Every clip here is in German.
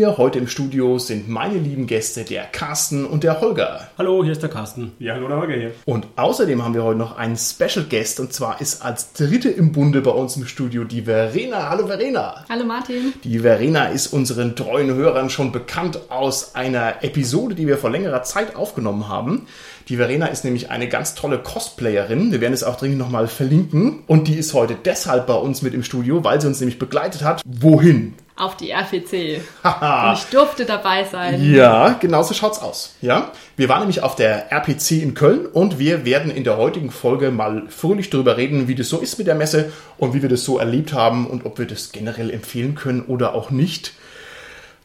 Mir heute im Studio sind meine lieben Gäste, der Carsten und der Holger. Hallo, hier ist der Carsten. Ja, hallo, der Holger hier. Und außerdem haben wir heute noch einen Special Guest und zwar ist als dritte im Bunde bei uns im Studio die Verena. Hallo Verena. Hallo Martin. Die Verena ist unseren treuen Hörern schon bekannt aus einer Episode, die wir vor längerer Zeit aufgenommen haben. Die Verena ist nämlich eine ganz tolle Cosplayerin. Wir werden es auch dringend nochmal verlinken. Und die ist heute deshalb bei uns mit im Studio, weil sie uns nämlich begleitet hat. Wohin? Auf die RPC. Und ich durfte dabei sein. Ja, genau so schaut's aus. Ja, wir waren nämlich auf der RPC in Köln und wir werden in der heutigen Folge mal fröhlich darüber reden, wie das so ist mit der Messe und wie wir das so erlebt haben und ob wir das generell empfehlen können oder auch nicht.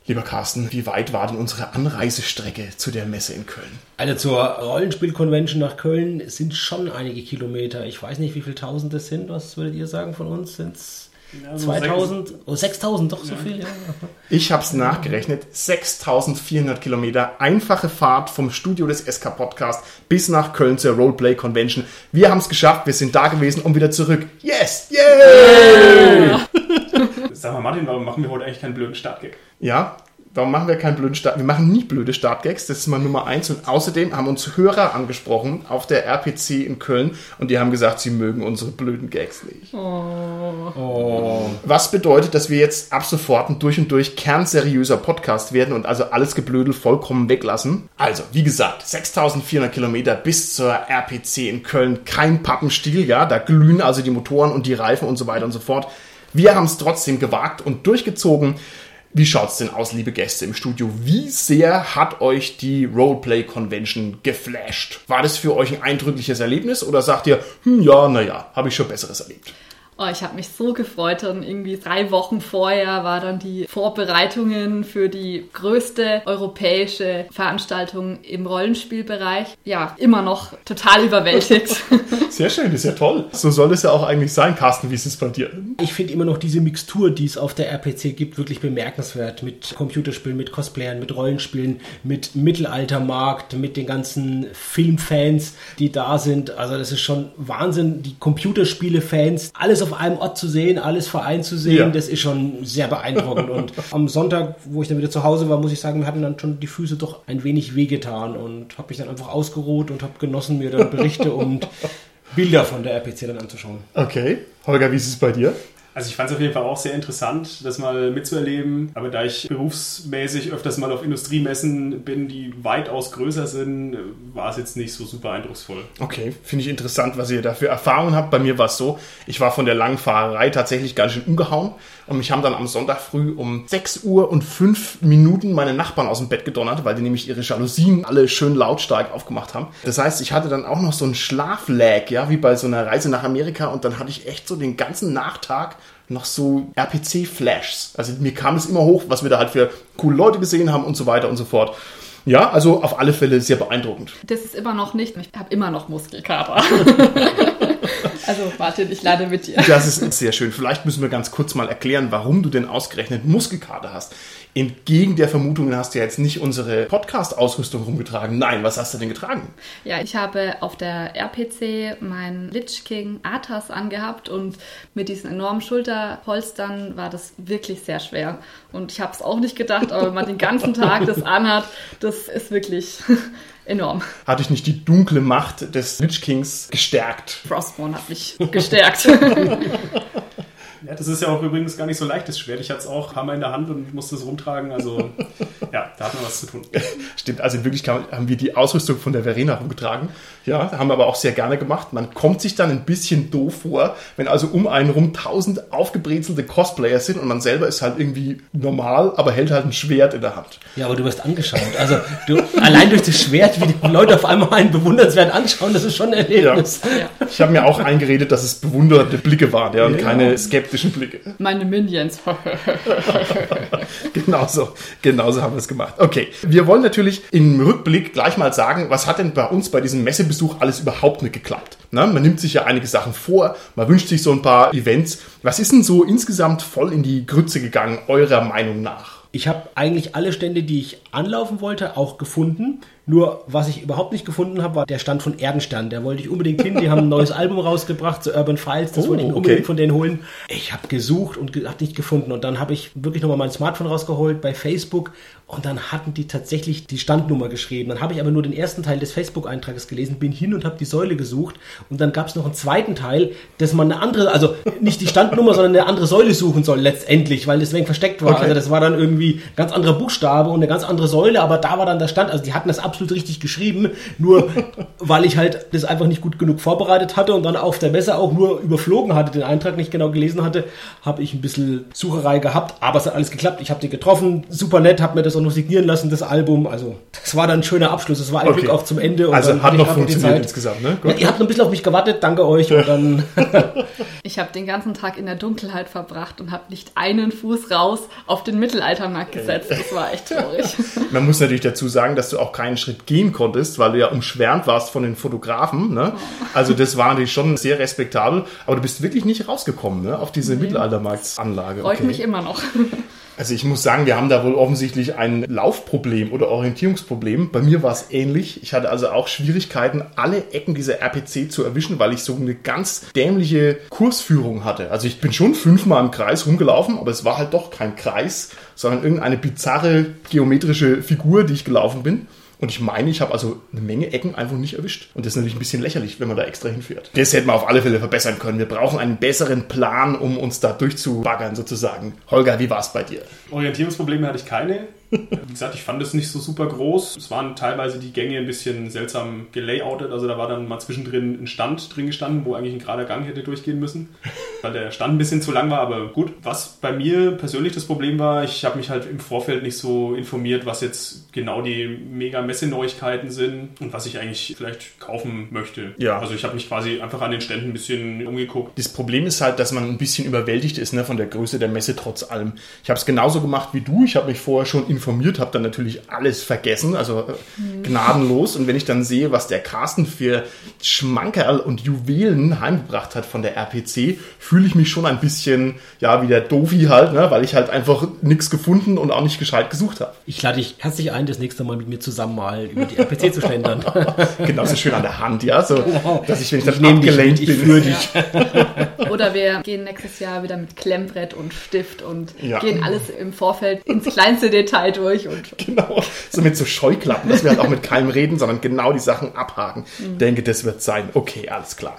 Lieber Carsten, wie weit war denn unsere Anreisestrecke zu der Messe in Köln? Also zur Rollenspiel-Convention nach Köln sind schon einige Kilometer. Ich weiß nicht, wie viele tausend das sind. Was würdet ihr sagen von uns? Sind es ja, so 2000? Oh, 6000, doch so ja. viel, ja. Ich habe es nachgerechnet. 6400 Kilometer. Einfache Fahrt vom Studio des SK Podcast bis nach Köln zur Roleplay Convention. Wir haben es geschafft. Wir sind da gewesen und wieder zurück. Yes! Yay! Yeah! Sag mal, Martin, warum machen wir heute eigentlich keinen blöden Startgag? Ja, warum machen wir keinen blöden Start? Wir machen nie blöde Startgags, das ist mal Nummer eins. Und außerdem haben uns Hörer angesprochen auf der RPC in Köln und die haben gesagt, sie mögen unsere blöden Gags nicht. Oh. Oh. Was bedeutet, dass wir jetzt ab sofort ein durch und durch kernseriöser Podcast werden und also alles Geblödel vollkommen weglassen. Also, wie gesagt, 6400 Kilometer bis zur RPC in Köln, kein Pappenstiel, ja, da glühen also die Motoren und die Reifen und so weiter und so fort. Wir haben es trotzdem gewagt und durchgezogen. Wie schaut's denn aus, liebe Gäste im Studio? Wie sehr hat euch die Roleplay Convention geflasht? War das für euch ein eindrückliches Erlebnis oder sagt ihr, hm, ja, naja, habe ich schon Besseres erlebt? Oh, ich habe mich so gefreut. Und irgendwie drei Wochen vorher war dann die Vorbereitungen für die größte europäische Veranstaltung im Rollenspielbereich. Ja, immer noch total überwältigt. Sehr schön, ist ja toll. So soll es ja auch eigentlich sein, Carsten. Wie ist es bei dir? Ich finde immer noch diese Mixtur, die es auf der RPC gibt, wirklich bemerkenswert. Mit Computerspielen, mit Cosplayern, mit Rollenspielen, mit Mittelaltermarkt, mit den ganzen Filmfans, die da sind. Also das ist schon Wahnsinn. Die Computerspiele-Fans, alles auf einem Ort zu sehen, alles vereint zu sehen, ja. das ist schon sehr beeindruckend. und am Sonntag, wo ich dann wieder zu Hause war, muss ich sagen, mir hatten dann schon die Füße doch ein wenig wehgetan und habe mich dann einfach ausgeruht und habe genossen, mir dann Berichte und Bilder von der RPC dann anzuschauen. Okay. Holger, wie ist es bei dir? Also ich fand es auf jeden Fall auch sehr interessant, das mal mitzuerleben. Aber da ich berufsmäßig öfters mal auf Industriemessen bin, die weitaus größer sind, war es jetzt nicht so super eindrucksvoll. Okay, finde ich interessant, was ihr da für Erfahrungen habt. Bei mir war es so, ich war von der langen Fahrerei tatsächlich ganz schön umgehauen. Und mich haben dann am Sonntag früh um 6 Uhr und 5 Minuten meine Nachbarn aus dem Bett gedonnert, weil die nämlich ihre Jalousien alle schön lautstark aufgemacht haben. Das heißt, ich hatte dann auch noch so einen Schlaflag, ja, wie bei so einer Reise nach Amerika. Und dann hatte ich echt so den ganzen Nachtag noch so RPC-Flashs. Also mir kam es immer hoch, was wir da halt für coole Leute gesehen haben und so weiter und so fort. Ja, also auf alle Fälle sehr beeindruckend. Das ist immer noch nicht. Ich habe immer noch Muskelkater. also Martin, ich lade mit dir. Das ist sehr schön. Vielleicht müssen wir ganz kurz mal erklären, warum du denn ausgerechnet Muskelkater hast. Entgegen der Vermutungen hast du ja jetzt nicht unsere Podcast-Ausrüstung rumgetragen. Nein, was hast du denn getragen? Ja, ich habe auf der RPC meinen Lich King Atas angehabt und mit diesen enormen Schulterpolstern war das wirklich sehr schwer. Und ich habe es auch nicht gedacht, aber wenn man den ganzen Tag das anhat, das ist wirklich enorm. Hatte ich nicht die dunkle Macht des Lich Kings gestärkt? Frostborn hat mich gestärkt. Ja, das ist ja auch übrigens gar nicht so leicht, das Schwert. Ich hatte es auch Hammer in der Hand und musste es rumtragen. Also, ja, da hat man was zu tun. Stimmt, also in Wirklichkeit haben wir die Ausrüstung von der Verena rumgetragen. Ja, haben wir aber auch sehr gerne gemacht. Man kommt sich dann ein bisschen doof vor, wenn also um einen rum tausend aufgebrezelte Cosplayer sind und man selber ist halt irgendwie normal, aber hält halt ein Schwert in der Hand. Ja, aber du wirst angeschaut. Also, du, allein durch das Schwert, wie die Leute auf einmal einen bewundernswert anschauen, das ist schon ein Erlebnis. Ja. Ich habe mir auch eingeredet, dass es bewunderte Blicke waren ja, und ja. keine skeptischen Blicke. Meine Minions. genauso, genauso haben wir es gemacht. Okay, wir wollen natürlich im Rückblick gleich mal sagen, was hat denn bei uns bei diesem Messebesuch alles überhaupt nicht geklappt? Na, man nimmt sich ja einige Sachen vor, man wünscht sich so ein paar Events. Was ist denn so insgesamt voll in die Grütze gegangen, eurer Meinung nach? Ich habe eigentlich alle Stände, die ich anlaufen wollte, auch gefunden. Nur was ich überhaupt nicht gefunden habe, war der Stand von Erdenstern. Der wollte ich unbedingt hin. Die haben ein neues Album rausgebracht, so Urban Files. Das Oh, wollte ich okay. unbedingt von denen holen. Ich habe gesucht und ge- habe nicht gefunden. Und dann habe ich wirklich nochmal mein Smartphone rausgeholt bei Facebook. Und dann hatten die tatsächlich die Standnummer geschrieben. Dann habe ich aber nur den ersten Teil des Facebook-Eintrages gelesen, bin hin und habe die Säule gesucht. Und dann gab es noch einen zweiten Teil, dass man eine andere, also nicht die Standnummer, sondern eine andere Säule suchen soll letztendlich, weil deswegen versteckt war. Okay. Also das war dann irgendwie ganz anderer Buchstabe und eine ganz andere Säule, aber da war dann der Stand. Also die hatten das absolut richtig geschrieben, nur weil ich halt das einfach nicht gut genug vorbereitet hatte und dann auf der Messe auch nur überflogen hatte, den Eintrag nicht genau gelesen hatte, habe ich ein bisschen Sucherei gehabt, aber es hat alles geklappt. Ich habe die getroffen, super nett, habe mir das auch noch signieren lassen, das Album. Also das war dann ein schöner Abschluss. Es war ein Okay. Glück auch zum Ende. und Also hat noch funktioniert insgesamt, ne? Ja, ihr habt ein bisschen auf mich gewartet, danke euch. Und dann Ich habe den ganzen Tag in der Dunkelheit verbracht und habe nicht einen Fuß raus auf den Mittelaltermarkt gesetzt. Das war echt traurig. Man muss natürlich dazu sagen, dass du auch keinen Schritt gehen konntest, weil du ja umschwärmt warst von den Fotografen. Ne? Also das war natürlich schon sehr respektabel, aber du bist wirklich nicht rausgekommen ne? auf diese Mittelaltermarktsanlage. Freut mich immer noch. Also ich muss sagen, wir haben da wohl offensichtlich ein Laufproblem oder Orientierungsproblem. Bei mir war es ähnlich. Ich hatte also auch Schwierigkeiten, alle Ecken dieser RPC zu erwischen, weil ich so eine ganz dämliche Kursführung hatte. Also ich bin schon fünfmal im Kreis rumgelaufen, aber es war halt doch kein Kreis, sondern irgendeine bizarre geometrische Figur, die ich gelaufen bin. Und ich meine, ich habe also eine Menge Ecken einfach nicht erwischt. Und das ist natürlich ein bisschen lächerlich, wenn man da extra hinfährt. Das hätten wir auf alle Fälle verbessern können. Wir brauchen einen besseren Plan, um uns da durchzubaggern sozusagen. Holger, wie war es bei dir? Orientierungsprobleme hatte ich keine. Wie gesagt, ich fand es nicht so super groß. Es waren teilweise die Gänge ein bisschen seltsam gelayoutet. Also da war dann mal zwischendrin ein Stand drin gestanden, wo eigentlich ein gerader Gang hätte durchgehen müssen, weil der Stand ein bisschen zu lang war. Aber gut, was bei mir persönlich das Problem war, ich habe mich halt im Vorfeld nicht so informiert, was jetzt genau die mega Messeneuigkeiten sind und was ich eigentlich vielleicht kaufen möchte. Ja. Also ich habe mich quasi einfach an den Ständen ein bisschen umgeguckt. Das Problem ist halt, dass man ein bisschen überwältigt ist ne, von der Größe der Messe trotz allem. Ich habe es genauso gemacht wie du. Ich habe mich vorher schon informiert, habe dann natürlich alles vergessen, also äh, gnadenlos. Und wenn ich dann sehe, was der Carsten für Schmankerl und Juwelen heimgebracht hat von der RPC, fühle ich mich schon ein bisschen, ja, wie der Dofi halt, ne, weil ich halt einfach nichts gefunden und auch nicht gescheit gesucht habe. ich lade dich herzlich ein, das nächste Mal mit mir zusammen mal über die RPC zu schlendern. Genauso schön an der Hand, ja, so, dass ich, wenn ich dann Ich nehme dich abgelenkt mit, ich bin, führe dich. Oder wir gehen nächstes Jahr wieder mit Klemmbrett und Stift und Ja. gehen alles im Vorfeld ins kleinste Detail durch. Und Genau, so mit so Scheuklappen, dass wir halt auch mit keinem reden, sondern genau die Sachen abhaken. Denke, das wird sein. Okay, alles klar.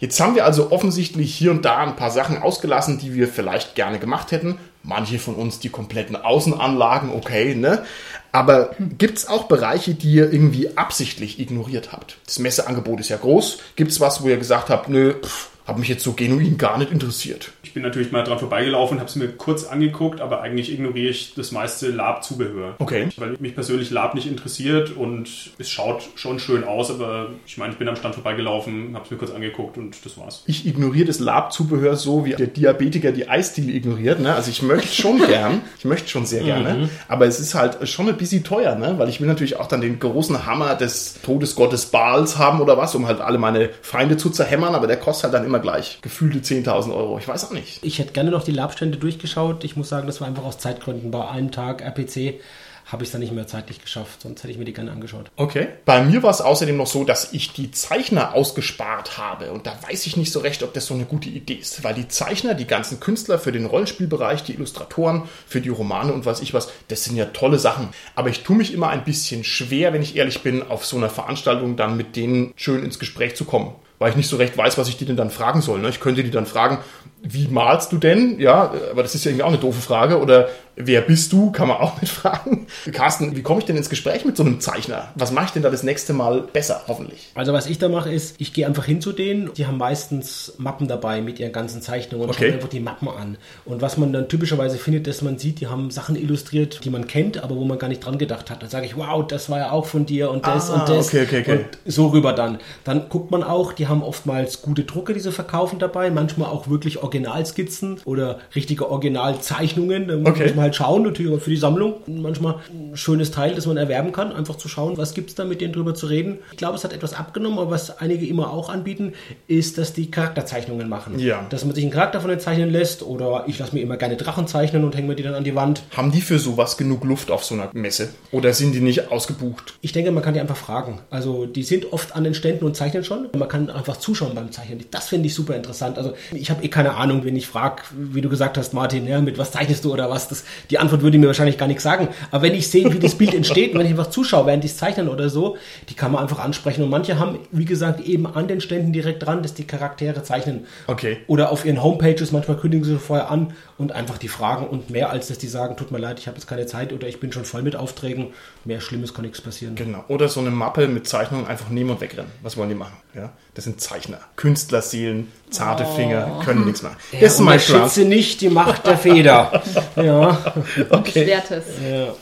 Jetzt haben wir also offensichtlich hier und da ein paar Sachen ausgelassen, die wir vielleicht gerne gemacht hätten. Manche von uns die kompletten Außenanlagen, okay, ne? Aber gibt's auch Bereiche, die ihr irgendwie absichtlich ignoriert habt? Das Messeangebot ist ja groß. Gibt's was, wo ihr gesagt habt, nö, pff, hat mich jetzt so genuin gar nicht interessiert? Ich bin natürlich mal dran vorbeigelaufen, habe es mir kurz angeguckt, aber eigentlich ignoriere ich das meiste Lab-Zubehör. Okay. Weil mich persönlich Lab nicht interessiert und es schaut schon schön aus, aber ich meine, ich bin am Stand vorbeigelaufen, habe es mir kurz angeguckt und das war's. ich ignoriere das Lab-Zubehör so, wie der Diabetiker die Eisdiele ignoriert. Ne? Also ich möchte schon gern, ich möchte schon sehr gerne, aber es ist halt schon ein bisschen teuer, ne? weil ich will natürlich auch dann den großen Hammer des Todesgottes Baals haben oder was, um halt alle meine Feinde zu zerhämmern, aber der kostet halt dann immer gleich gefühlte 10.000 Euro. Ich weiß auch nicht. Ich hätte gerne noch die Labstände durchgeschaut. Ich muss sagen, das war einfach aus Zeitgründen. Bei einem Tag RPC habe ich es dann nicht mehr zeitlich geschafft, sonst hätte ich mir die gerne angeschaut. Okay. Bei mir war es außerdem noch so, dass ich die Zeichner ausgespart habe. Und da weiß ich nicht so recht, ob das so eine gute Idee ist. Weil die Zeichner, die ganzen Künstler für den Rollenspielbereich, die Illustratoren für die Romane und weiß ich was, das sind ja tolle Sachen. Aber ich tue mich immer ein bisschen schwer, wenn ich ehrlich bin, auf so einer Veranstaltung dann mit denen schön ins Gespräch zu kommen. Weil ich nicht so recht weiß, was ich die denn dann fragen soll. ne? Ich könnte die dann fragen, wie malst du denn? Ja, aber das ist ja irgendwie auch eine doofe Frage. Oder wer bist du? Kann man auch nicht fragen. Carsten, wie komme ich denn ins Gespräch mit so einem Zeichner? Was mache ich denn da das nächste Mal besser, hoffentlich? Also was ich da mache ist, ich gehe einfach hin zu denen. Die haben meistens Mappen dabei mit ihren ganzen Zeichnungen und Okay. schaue einfach die Mappen an. Und was man dann typischerweise findet, dass man sieht, die haben Sachen illustriert, die man kennt, aber wo man gar nicht dran gedacht hat. Dann sage ich, wow, das war ja auch von dir und das Ah, und das. okay, okay, okay. Und so rüber dann. Dann guckt man auch, die haben oftmals gute Drucke, die sie verkaufen dabei, manchmal auch wirklich Originalskizzen oder richtige Originalzeichnungen. Da Okay. muss man halt schauen, natürlich auch für die Sammlung. Manchmal ein schönes Teil, das man erwerben kann, einfach zu schauen, was gibt's da, mit denen drüber zu reden. Ich glaube, es hat etwas abgenommen, aber was einige immer auch anbieten, ist, dass die Charakterzeichnungen machen. Ja. Dass man sich einen Charakter von denen zeichnen lässt oder ich lasse mir immer gerne Drachen zeichnen und hänge mir die dann an die Wand. Haben die für sowas genug Luft auf so einer Messe? Oder sind die nicht ausgebucht? Ich denke, man kann die einfach fragen. Also die sind oft an den Ständen und zeichnen schon. Man kann einfach zuschauen beim Zeichnen. Das finde ich super interessant. Also ich habe eh keine Ahnung, wenn ich frage, wie du gesagt hast, Martin, ja, mit was zeichnest du oder was. Das, die Antwort würde mir wahrscheinlich gar nichts sagen. Aber wenn ich sehe, wie das Bild entsteht, wenn ich einfach zuschaue, während die es zeichnen oder so, die kann man einfach ansprechen. Und manche haben, wie gesagt, eben an den Ständen direkt dran, dass die Charaktere zeichnen. Okay. Oder auf ihren Homepages, manchmal kündigen sie vorher an und einfach die Fragen und mehr als dass die sagen, tut mir leid, ich habe jetzt keine Zeit oder ich bin schon voll mit Aufträgen. Mehr Schlimmes kann nichts passieren. Genau. Oder so eine Mappe mit Zeichnungen einfach nehmen und wegrennen. Was wollen die machen? Ja? Das sind Zeichner. Künstlerseelen, zarte Finger, können nichts machen. Ja, das ist mein schätze nicht die Macht der Feder. ja. Okay. Schwertes. ja,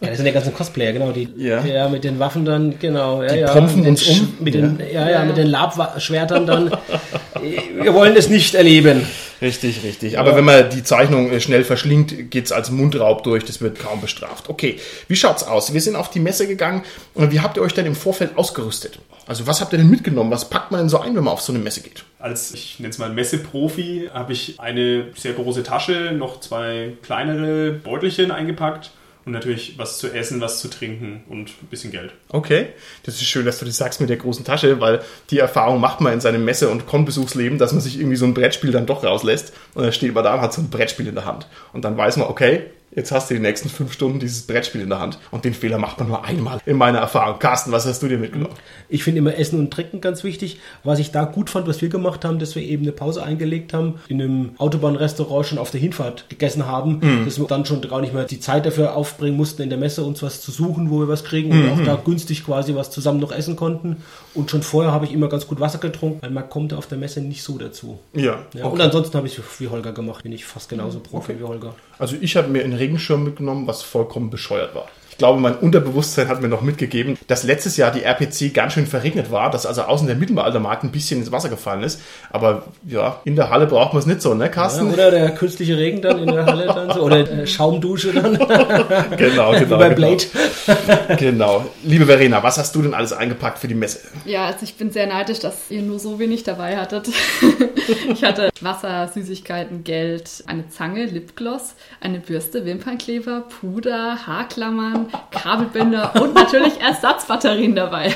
das sind die ganzen Cosplayer, genau. Die, Ja. mit den Waffen dann, genau. Ja, Die ja, pompen mit den uns um. Mit den, ja, ja, Ja. mit den Labschwertern dann. Wir wollen das nicht erleben. Richtig, richtig. Aber wenn man die Zeichnung äh, schnell verschlingt, geht's als Mundraub durch. Das wird kaum bestraft. Okay, wie schaut's aus? Wir sind auf die Messe gegangen. Und wie habt ihr euch denn im Vorfeld ausgerüstet? Also was habt ihr denn mitgenommen? Was packt man denn so ein, wenn man auf so eine Messe geht? Als, ich nenne es mal Messeprofi, habe ich eine sehr große Tasche, noch zwei kleinere Beutelchen eingepackt und natürlich was zu essen, was zu trinken und ein bisschen Geld. Okay, das ist schön, dass du das sagst mit der großen Tasche, weil die Erfahrung macht man in seinem Messe- und Konbesuchsleben, dass man sich irgendwie so ein Brettspiel dann doch rauslässt und dann steht man da und hat so ein Brettspiel in der Hand. Und dann weiß man, okay, jetzt hast du die nächsten fünf Stunden dieses Brettspiel in der Hand. Und den Fehler macht man nur einmal in meiner Erfahrung. Carsten, was hast du dir mitgenommen? Ich finde immer Essen und Trinken ganz wichtig. Was ich da gut fand, was wir gemacht haben, dass wir eben eine Pause eingelegt haben, in einem Autobahnrestaurant schon auf der Hinfahrt gegessen haben, dass wir dann schon gar nicht mehr die Zeit dafür aufbringen mussten, in der Messe uns was zu suchen, wo wir was kriegen und auch da günstig quasi was zusammen noch essen konnten. Und schon vorher habe ich immer ganz gut Wasser getrunken, weil man kommt auf der Messe nicht so dazu. Ja, Ja, Und ansonsten habe ich es wie Holger gemacht, bin ich fast genauso Profi wie Holger. Also ich habe mir einen Regenschirm mitgenommen, was vollkommen bescheuert war. Ich glaube, mein Unterbewusstsein hat mir noch mitgegeben, dass letztes Jahr die RPC ganz schön verregnet war, dass also außen der Mittelaltermarkt ein bisschen ins Wasser gefallen ist. Aber ja, in der Halle braucht man es nicht so, ne, Ja, Carsten? oder der künstliche Regen dann in der Halle dann so, oder äh, Schaumdusche dann, genau, wie genau. bei genau. Blade. genau. Liebe Verena, was hast du denn alles eingepackt für die Messe? Ja, also ich bin sehr neidisch, dass ihr nur so wenig dabei hattet. ich hatte Wasser, Süßigkeiten, Geld, eine Zange, Lipgloss, eine Bürste, Wimpernkleber, Puder, Haarklammern, Kabelbinder und natürlich Ersatzbatterien dabei.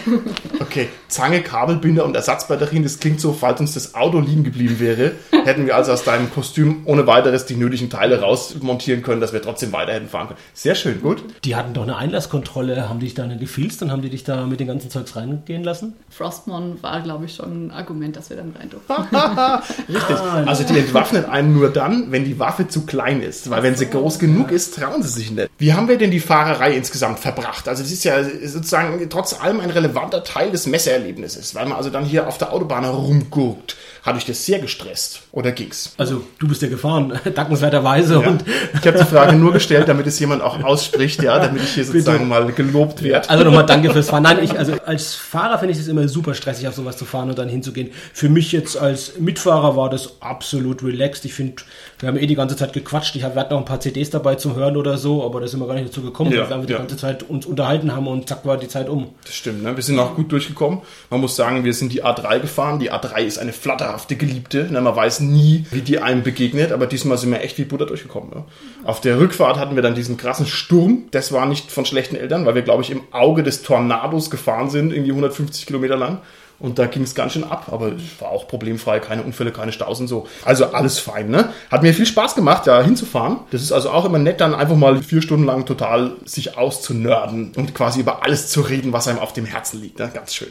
Okay, Zange, Kabelbinder und Ersatzbatterien, das klingt so, falls uns das Auto liegen geblieben wäre, hätten wir also aus deinem Kostüm ohne weiteres die nötigen Teile rausmontieren können, dass wir trotzdem weiter hätten fahren können. Sehr schön, gut. Die hatten doch eine Einlasskontrolle. Haben die dich da nicht gefilzt und haben die dich da mit den ganzen Zeugs reingehen lassen? Frostmon war, glaube ich, schon ein Argument, dass wir dann rein durften. Richtig. Also die entwaffnen einen nur dann, wenn die Waffe zu klein ist. Weil wenn sie groß genug ist, trauen sie sich nicht. Wie haben wir denn die Fahrerei insgesamt verbracht? Also das ist ja sozusagen trotz allem ein relevanter Teil des Messeerlebnisses. Weil man also dann hier auf der Autobahn herumguckt. Hat euch das sehr gestresst? Oder ging's? Also, du bist ja gefahren, dankenswerterweise. Ja. Und Ich habe die Frage nur gestellt, damit es jemand auch ausspricht, ja, damit ich hier sozusagen mal gelobt werde. Also nochmal danke fürs Fahren. Nein, ich, also als Fahrer finde ich es immer super stressig, auf sowas zu fahren und dann hinzugehen. Für mich jetzt als Mitfahrer war das absolut relaxed. Ich finde, wir haben eh die ganze Zeit gequatscht. Ich hab, wir hatten noch ein paar CDs dabei zum Hören oder so, aber da sind wir gar nicht dazu gekommen, Ja, weil wir die ja. ganze Zeit uns unterhalten haben und zack war die Zeit um. Das stimmt, ne? wir sind auch gut durchgekommen. Man muss sagen, wir sind die A3 gefahren. Die A3 ist eine flatterhafte Geliebte. Ne? Man weiß nie, wie die einem begegnet, aber diesmal sind wir echt wie Butter durchgekommen. Ne? Auf der Rückfahrt hatten wir dann diesen krassen Sturm. Das war nicht von schlechten Eltern, weil wir, glaube ich, im Auge des Tornados gefahren sind, irgendwie 150 Kilometer lang. Und da ging es ganz schön ab, aber es war auch problemfrei, keine Unfälle, keine Staus und so. Also alles fein, ne? Hat mir viel Spaß gemacht, da hinzufahren. Das ist also auch immer nett, dann einfach mal vier Stunden lang total sich auszunörden und quasi über alles zu reden, was einem auf dem Herzen liegt. Ne? Ganz schön.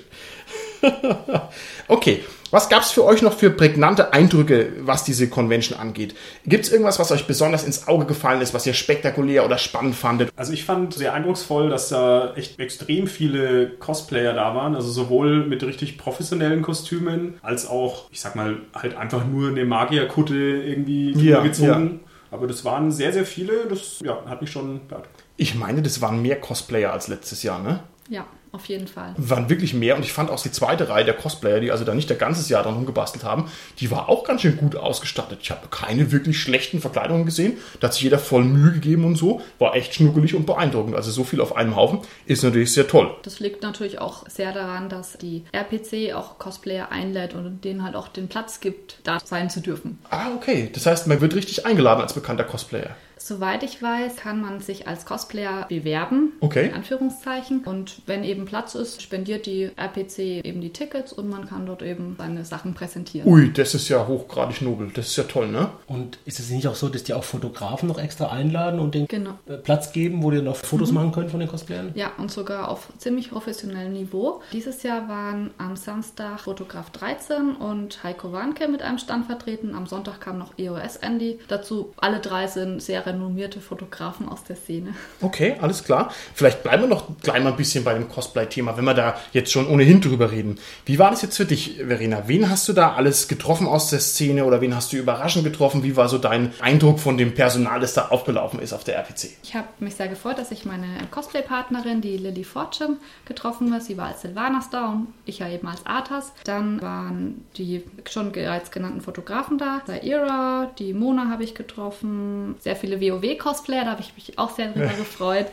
okay, was gab es für euch noch für prägnante Eindrücke, was diese Convention angeht? Gibt es irgendwas, was euch besonders ins Auge gefallen ist, was ihr spektakulär oder spannend fandet? Also ich fand sehr eindrucksvoll, dass da echt extrem viele Cosplayer da waren. Also sowohl mit richtig professionellen Kostümen, als auch, ich sag mal, halt einfach nur eine Magierkutte irgendwie Ja, gezogen. Aber das waren sehr, sehr viele. Das ja, hat mich schon beeindruckt. Ich meine, das waren mehr Cosplayer als letztes Jahr, ne? Ja. Auf jeden Fall. waren wirklich mehr und ich fand auch die zweite Reihe der Cosplayer, die also da nicht der ganzes Jahr dran rumgebastelt haben, die war auch ganz schön gut ausgestattet. Ich habe keine wirklich schlechten Verkleidungen gesehen. Da hat sich jeder voll Mühe gegeben und so. War echt schnuckelig und beeindruckend. Also so viel auf einem Haufen ist natürlich sehr toll. Das liegt natürlich auch sehr daran, dass die RPC auch Cosplayer einlädt und denen halt auch den Platz gibt, da sein zu dürfen. Ah, okay. Das heißt, man wird richtig eingeladen als bekannter Cosplayer. Soweit ich weiß, kann man sich als Cosplayer bewerben, Okay. in Anführungszeichen. Und wenn eben Platz ist, spendiert die RPC eben die Tickets und man kann dort eben seine Sachen präsentieren. Ui, das ist ja hochgradig nobel. Das ist ja toll, ne? Und ist es nicht auch so, dass die auch Fotografen noch extra einladen und den Genau. äh, Platz geben, wo die noch Fotos machen können von den Cosplayern? Ja, und sogar auf ziemlich professionellem Niveau. Dieses Jahr waren am Samstag Fotograf 13 und Heiko Warnke mit einem Stand vertreten. Am Sonntag kam noch EOS Andy dazu. Alle drei sind sehr renommierte Fotografen aus der Szene. Okay, alles klar. Vielleicht bleiben wir noch gleich mal ein bisschen bei dem Cosplay-Thema, wenn wir da jetzt schon ohnehin drüber reden. Wie war das jetzt für dich, Verena? Wen hast du da alles getroffen aus der Szene oder wen hast du überraschend getroffen? Wie war so dein Eindruck von dem Personal, das da aufgelaufen ist auf der RPC? Ich habe mich sehr gefreut, dass ich meine Cosplay-Partnerin, die Lily Fortune, getroffen habe. Sie war als Sylvanas da und ich ja eben als Arthas. Dann waren die schon bereits genannten Fotografen da. Zaira, die Mona habe ich getroffen. Sehr viele WoW-Cosplayer, da habe ich mich auch sehr drüber gefreut.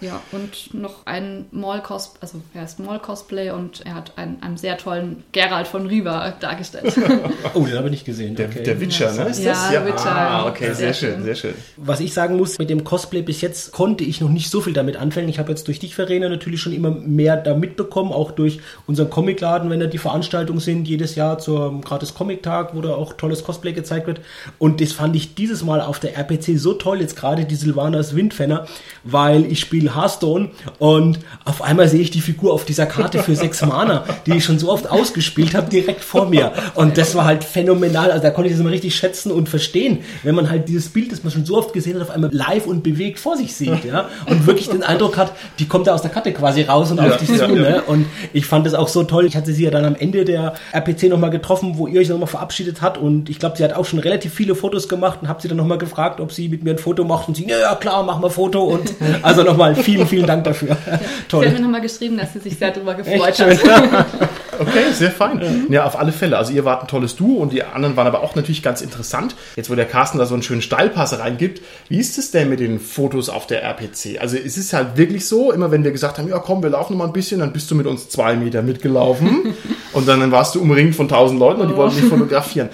Ja, und noch ein Mall-Cosplay, also er ist Mall-Cosplay und er hat einen, einen sehr tollen Geralt von Riva dargestellt. Oh, den habe ich nicht gesehen. Der, okay. der Witcher, ne? Ist Ja, das? Witcher. Ah, okay, sehr, Sehr schön, schön. sehr schön. Was ich sagen muss, mit dem Cosplay bis jetzt konnte ich noch nicht so viel damit anfangen. Ich habe jetzt durch dich, Verena, natürlich schon immer mehr da mitbekommen, auch durch unseren Comicladen, wenn da die Veranstaltungen sind, jedes Jahr zur gratis Comic-Tag, wo da auch tolles Cosplay gezeigt wird. Und das fand ich dieses Mal auf der RPC so toll, jetzt gerade die Sylvanas Windfenner, weil ich spiele Hearthstone und auf einmal sehe ich die Figur auf dieser Karte für sechs Mana, die ich schon so oft ausgespielt habe, direkt vor mir. Und das war halt phänomenal. Also da konnte ich das mal richtig schätzen und verstehen, wenn man halt dieses Bild, das man schon so oft gesehen hat, auf einmal live und bewegt vor sich sieht, ja. Und wirklich den Eindruck hat, die kommt da aus der Karte quasi raus und Ja, auf dich ja, zu, ja. ne? Und ich fand das auch so toll. Ich hatte sie ja dann am Ende der RPC nochmal getroffen, wo ihr euch nochmal verabschiedet hat. Und ich glaube, sie hat auch schon relativ viele Fotos gemacht und habe sie dann nochmal gefragt, ob sie mit mir ein Foto macht. Und sie, ja, ja klar, machen wir ein Foto. Und also nochmal vielen, vielen Dank dafür. Sie hat Toll. mir nochmal geschrieben, dass sie sich sehr darüber gefreut Echt hat. Okay, sehr fein. Ja, auf alle Fälle. Also ihr wart ein tolles Duo und die anderen waren aber auch natürlich ganz interessant. Jetzt, wo der Carsten da so einen schönen Steilpass reingibt, wie ist es denn mit den Fotos auf der RPC? Also es ist halt wirklich so, immer wenn wir gesagt haben, ja komm, wir laufen noch mal ein bisschen, dann bist du mit uns zwei Meter mitgelaufen und dann warst du umringt von tausend Leuten und die wollten dich fotografieren.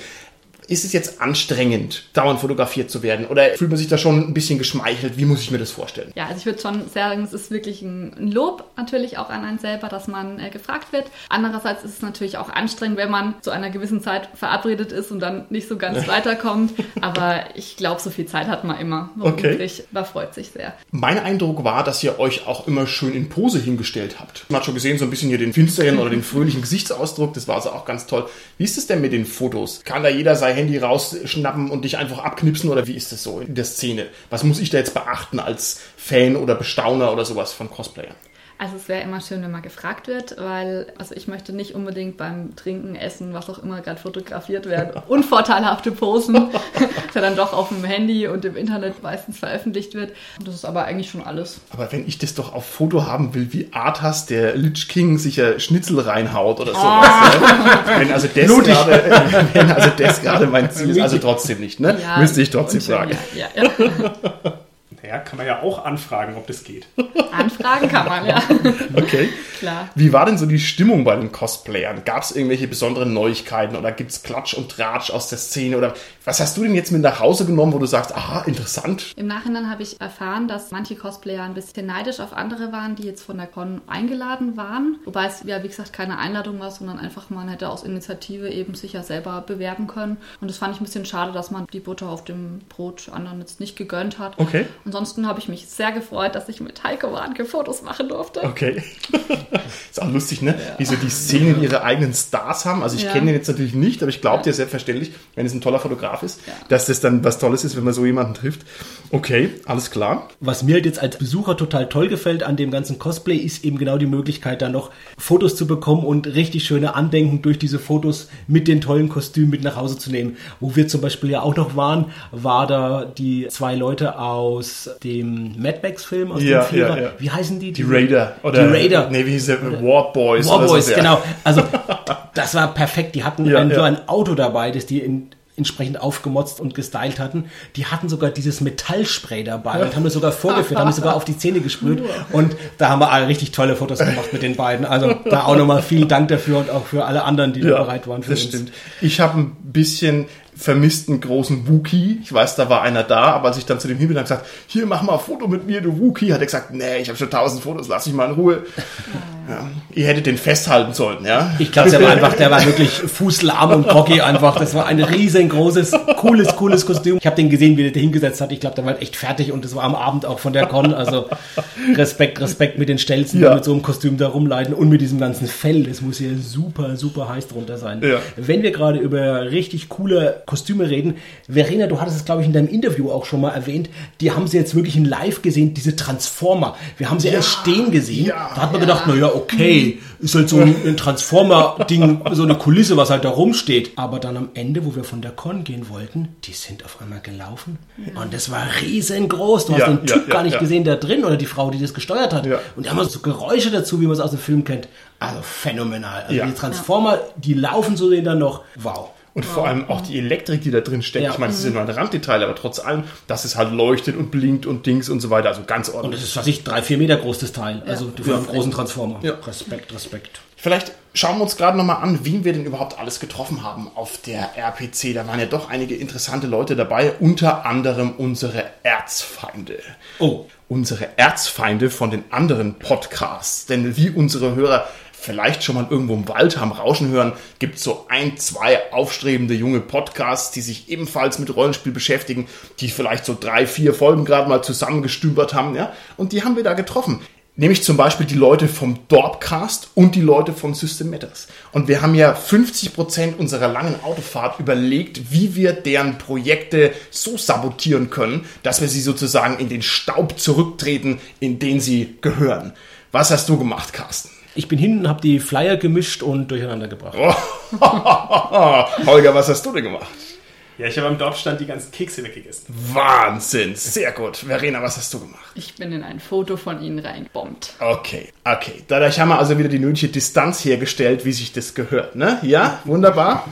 Ist es jetzt anstrengend, dauernd fotografiert zu werden? Oder fühlt man sich da schon ein bisschen geschmeichelt? Wie muss ich mir das vorstellen? Ja, also ich würde schon sagen, es ist wirklich ein Lob natürlich auch an einen selber, dass man äh, gefragt wird. Andererseits ist es natürlich auch anstrengend, wenn man zu einer gewissen Zeit verabredet ist und dann nicht so ganz weiterkommt. Aber ich glaube, so viel Zeit hat man immer. Okay. Wirklich, man freut sich sehr. Mein Eindruck war, dass ihr euch auch immer schön in Pose hingestellt habt. Man hat schon gesehen, so ein bisschen hier den finsteren oder den fröhlichen Gesichtsausdruck. Das war also auch ganz toll. Wie ist es denn mit den Fotos? Kann da jeder sein Handy rausschnappen und dich einfach abknipsen oder wie ist das so in der Szene? Was muss ich da jetzt beachten als Fan oder Bestauner oder sowas von Cosplayern? Also es wäre immer schön, wenn man gefragt wird, weil also ich möchte nicht unbedingt beim Trinken, Essen, was auch immer gerade fotografiert werden, unvorteilhafte Posen, der dann doch auf dem Handy und im Internet meistens veröffentlicht wird. Und das ist aber eigentlich schon alles. Aber wenn ich das doch auf Foto haben will, wie Arthas, der Lich King sich ja Schnitzel reinhaut oder sowas. Ne? Wenn also das gerade, wenn also das gerade mein Ziel ist, also trotzdem nicht, ne? Müsste ich trotzdem fragen. Ja, ja, ja. Naja, kann man ja auch anfragen, ob das geht. Anfragen kann man, ja. Okay. Klar. Wie war denn so die Stimmung bei den Cosplayern? Gab es irgendwelche besonderen Neuigkeiten oder gibt es Klatsch und Tratsch aus der Szene? Oder was hast du denn jetzt mit nach Hause genommen, wo du sagst, aha, interessant? Im Nachhinein habe ich erfahren, dass manche Cosplayer ein bisschen neidisch auf andere waren, die jetzt von der Con eingeladen waren. Wobei es ja, wie gesagt, keine Einladung war, sondern einfach man hätte aus Initiative eben sich ja selber bewerben können. Und das fand ich ein bisschen schade, dass man die Butter auf dem Brot anderen jetzt nicht gegönnt hat. Okay. Ansonsten habe ich mich sehr gefreut, dass ich mit Heiko Warnke Fotos machen durfte. Okay. ist auch lustig, ne? Wie so die Szenen ihre eigenen Stars haben. Also ich Ja. kenne den jetzt natürlich nicht, aber ich glaube dir selbstverständlich, wenn es ein toller Fotograf ist, dass das dann was Tolles ist, wenn man so jemanden trifft. Okay, alles klar. Was mir halt jetzt als Besucher total toll gefällt an dem ganzen Cosplay, ist eben genau die Möglichkeit, da noch Fotos zu bekommen und richtig schöne Andenken durch diese Fotos mit den tollen Kostümen mit nach Hause zu nehmen. Wo wir zum Beispiel ja auch noch waren, war da die zwei Leute aus dem Mad Max-Film aus Ja, dem Vierer. ja, ja. Wie heißen die? Die Raider. Oder, Die Raider. Nee, wie hieß der? War Boys. War Boys, so, ja. genau. Also das war perfekt. Die hatten Ja, ein, so ja. ein Auto dabei, das die in, entsprechend aufgemotzt und gestylt hatten. Die hatten sogar dieses Metallspray dabei und haben das sogar vorgeführt, haben es sogar auf die Zähne gesprüht. Und da haben wir alle richtig tolle Fotos gemacht mit den beiden. Also da auch nochmal vielen Dank dafür und auch für alle anderen, die da bereit waren für das uns. stimmt. Ich habe ein bisschen vermisst einen großen Wookie. Ich weiß, da war einer da, aber als ich dann zu dem und gesagt, hier mach mal ein Foto mit mir, du Wookie, hat er gesagt, nee, ich habe schon tausend Fotos, lass mich mal in Ruhe. Ja. Ihr hättet den festhalten sollen, ja? Ich glaube, der war einfach, der war wirklich fußlahm und groggy einfach. Das war ein riesengroßes, cooles, cooles Kostüm. Ich habe den gesehen, wie der da hingesetzt hat. Ich glaube, der war halt echt fertig und das war am Abend auch von der Con. Also Respekt, Respekt mit den Stelzen, Ja. die mit so einem Kostüm da rumleiten und mit diesem ganzen Fell. Das muss ja super, super heiß drunter sein. Ja. Wenn wir gerade über richtig coole Kostüme reden, Verena, du hattest es, glaube ich, in deinem Interview auch schon mal erwähnt, die haben sie jetzt wirklich in live gesehen, diese Transformer. Wir haben sie erst stehen gesehen. ja, da hat man gedacht, naja, okay, ist halt so ein, Transformer-Ding, so eine Kulisse, was halt da rumsteht. Aber dann am Ende, wo wir von der Con gehen wollten, die sind auf einmal gelaufen. Und das war riesengroß. Du hast Ja, den Typ ja, gar ja, nicht ja. gesehen, da drin, oder die Frau, die das gesteuert hat. Ja. Und da haben wir so Geräusche dazu, wie man es aus dem Film kennt. Also phänomenal. Also Ja. die Transformer, die laufen so dann noch. Wow. Und vor allem auch die Elektrik, die da drin steckt. Ja. Ich meine, das ist ja nur ein Randdetail, aber trotz allem, dass es halt leuchtet und blinkt und Dings und so weiter. Also ganz Und ordentlich. das ist, was ich, drei, vier Meter groß, das Teil. Also für einen großen Transformer. Ja. Respekt, Respekt. Vielleicht schauen wir uns gerade nochmal an, wen wir denn überhaupt alles getroffen haben auf der RPC. Da waren ja doch einige interessante Leute dabei, unter anderem unsere Erzfeinde. Oh. Unsere Erzfeinde von den anderen Podcasts. Denn wie unsere Hörer vielleicht schon mal irgendwo im Wald haben rauschen hören, gibt es so ein, zwei aufstrebende junge Podcasts, die sich ebenfalls mit Rollenspiel beschäftigen, die vielleicht so drei, vier Folgen gerade mal zusammengestümpert haben, ja. Und die haben wir da getroffen. Nämlich zum Beispiel die Leute vom Dorpcast und die Leute von System Matters. Und wir haben ja 50% unserer langen Autofahrt überlegt, wie wir deren Projekte so sabotieren können, dass wir sie sozusagen in den Staub zurücktreten, in den sie gehören. Was hast du gemacht, Carsten? Ich bin hin und habe die Flyer gemischt und durcheinander gebracht. Holger, was hast du denn gemacht? Ja, ich habe am Dorfstand die ganzen Kekse weggegessen. Wahnsinn, sehr gut. Verena, was hast du gemacht? Ich bin in ein Foto von ihnen reingebombt. Okay, okay. Dadurch haben wir also wieder die nötige Distanz hergestellt, wie sich das gehört, ne? Ja, wunderbar.